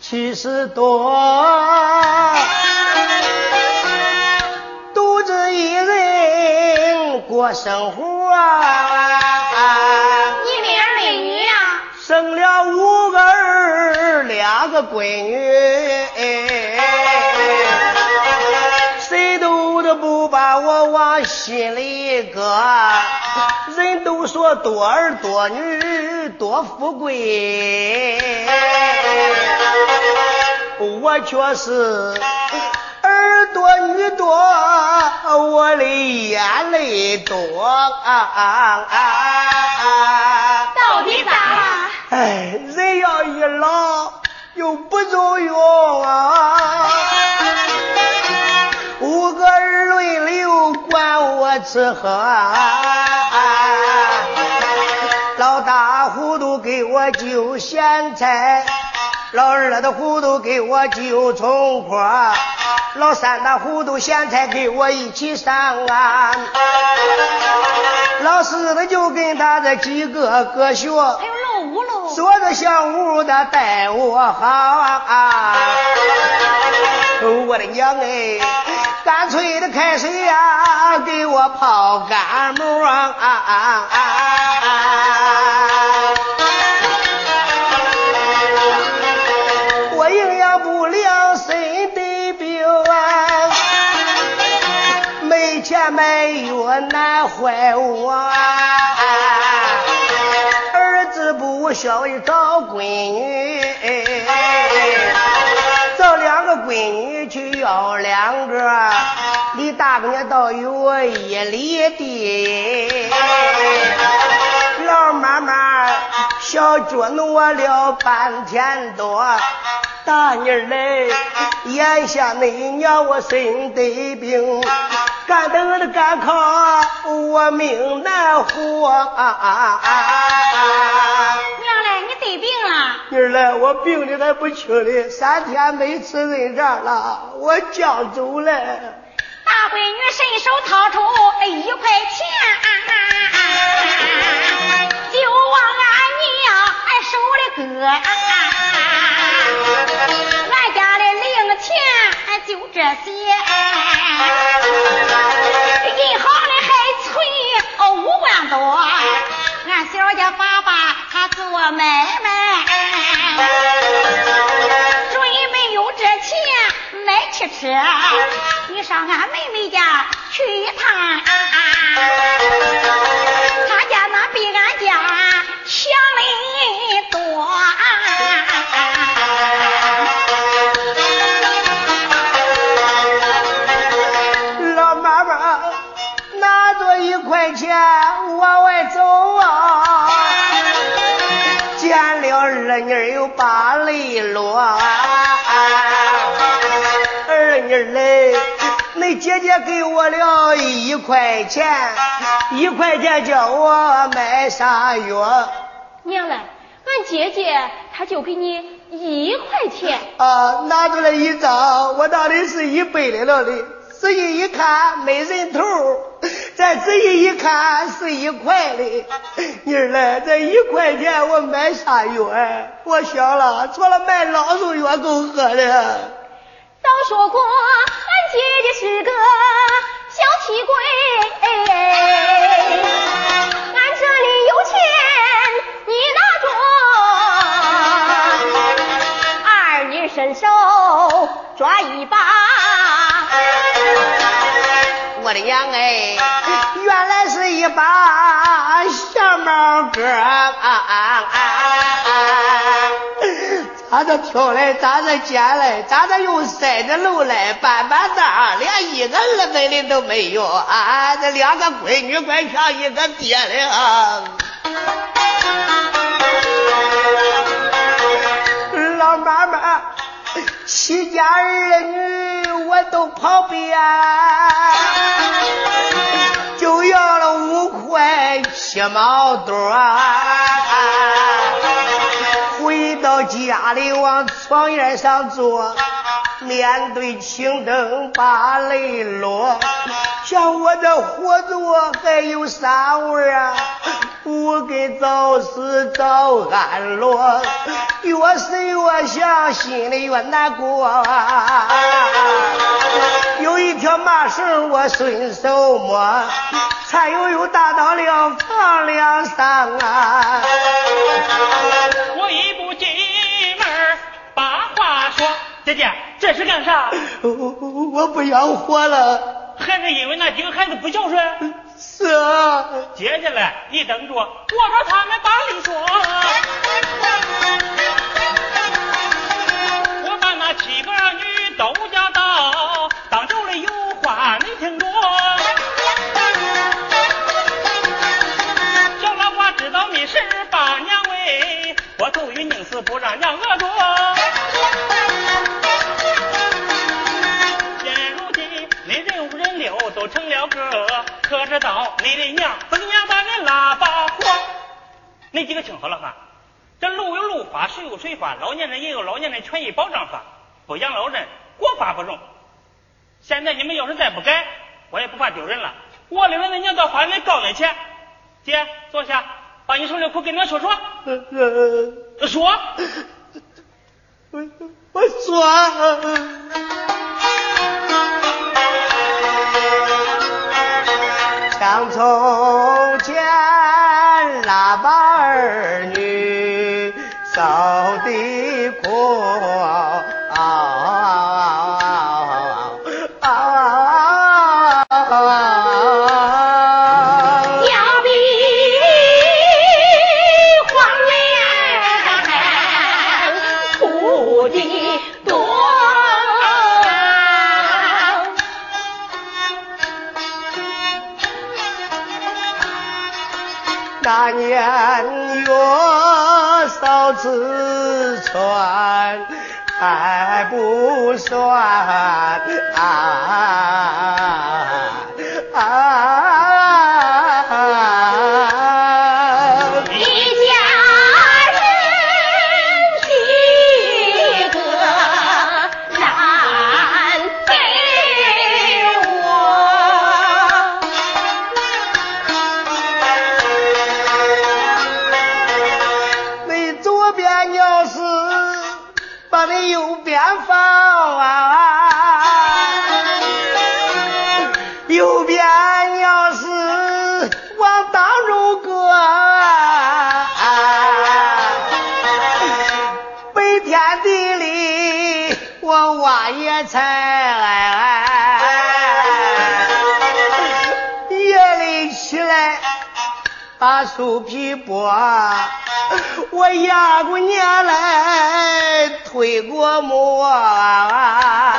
七十多，独自一人过生活。你没儿没女呀？生了五个儿，两个闺女，谁都都不把我往心里搁。人都说多儿多女多富贵，我却是儿多女多，我的眼泪多。到底咋了？哎，人要一老又不中用啊，五个儿轮流管我吃喝。我揪咸菜，老二的糊涂给我揪葱花，老三的糊涂咸菜给我一起上啊，老四的就跟他这几个哥学，还有老五喽，说着小五的待我好啊，我的娘哎，干脆的开水呀，给我泡干馍啊。啊啊。买药难坏我，儿子不孝也找闺女，找两个闺女。去要两个，离大姑娘倒有一里地，老妈妈小脚挪了半天多。大妮儿嘞，眼下那娘我身得病，干等的干考我命难活。娘嘞，你得病了？妮儿嘞，我病的还不轻嘞，三天没吃人肠了，我将走了。大闺女伸手掏出一块钱，就往俺娘俺手里搁。俺家的零钱就这些，银行里还存五万多。俺小家爸爸他做买卖，准备有这钱买汽车。你上俺妹妹家去一趟，把泪落。二妮嘞，你姐姐给我了一块钱，一块钱叫我买啥药？娘嘞，俺姐姐她就给你一块钱。啊，拿出来一张，我当的是一百来了的。仔细一看没人头，再仔细一看是一块的。妮儿嘞，这一块钱我买啥药？我想了，除了买老鼠药够喝的。早说过，俺姐姐是个小气鬼，俺这里有钱你拿着，二女伸手抓一把。娘哎，原来是一把小毛哥啊！咋的挑来，咋的捡来，咋的又塞着楼来，半半当，连一个儿子的都没有啊！这两个闺女怪像一个爹的啊！老妈妈，七家儿女我都跑遍。块七毛多，回到家里往床沿上坐，面对青灯把泪落，想我这活着还有啥味啊？我给早死早安乐，越是越想，心里越难过。有一条麻绳我顺手摸，才悠悠打到了房梁上啊。我一步进门把话说，姐姐这是干啥？我不想活了。还是因为那几个孩子不孝顺？是啊。接下来你等着，我把他们把理说。我把那七个儿女都叫宁死不让娘饿着。现如今，你人无人留都成了个，可知道你的娘不是娘把你拉把活？你几个听好了哈，这路有路法，水有水法，老年人也有老年人权益保障法，不养老人国法不容。现在你们要是再不改，我也不怕丢人了，我领着你娘到法院告你去。姐，坐下，把你手里苦跟娘说说。说。我说。像从前喇叭儿女受的苦。大年月嫂子穿还不算啊啊。大野菜哎哎哎夜里起来把树皮剥我压过年来推过磨啊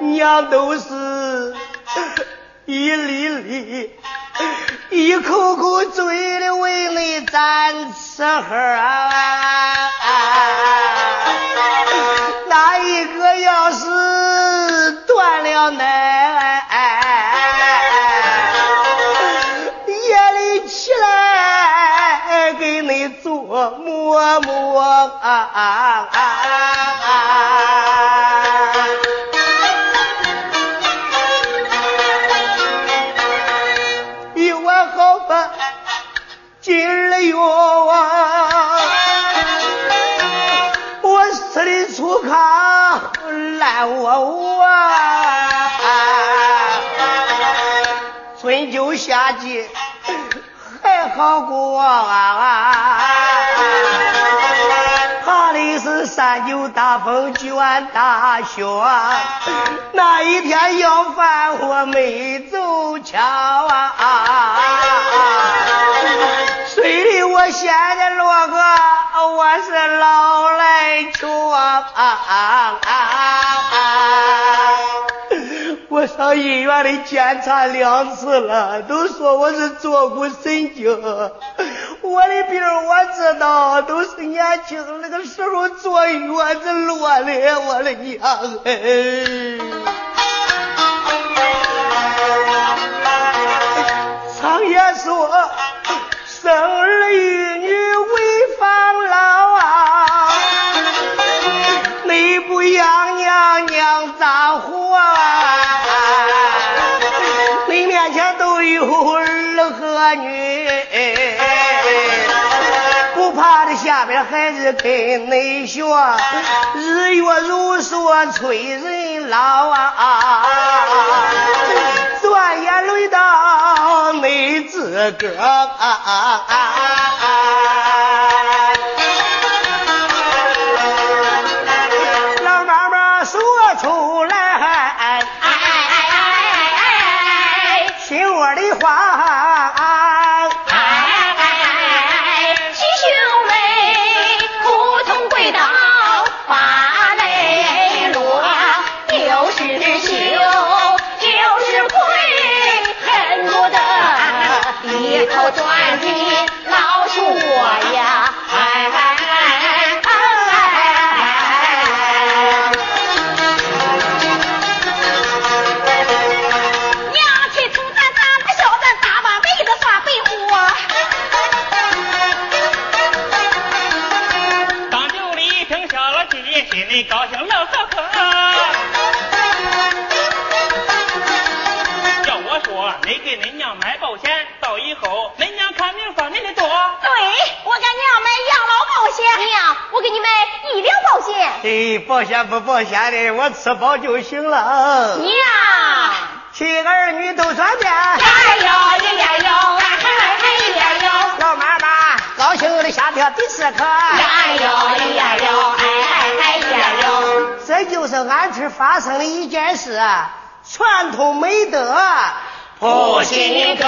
娘都是一粒粒一口口嘴里喂你咱吃喝了奶？默默啊！一碗好饭，今儿有我吃的粗糠烂窝窝，夏季还好过啊。怕的是三九大风卷大雪，那一天要饭我没走巧啊！水里我现在落个我是老来穷啊！我上医院里检查两次了，都说我是坐骨神经。我的病我知道，都是年轻那个时候坐月子落的，我的娘哎！下边孩子跟内学，日月如梭催人老啊！转眼轮到你自个老妈妈说出来，心窝里话。保险到以后恁娘看病方便的多。对，我给娘买养老保险，娘，我给你买医疗保险。哎，保险不保险的，我吃饱就行了。娘，亲儿女都转遍。哎呦哎呦哎呦！老妈妈高兴的下跳第四颗。哎呦哎呦哎呦！这就是俺村发生的一件事，传统美德负心歌。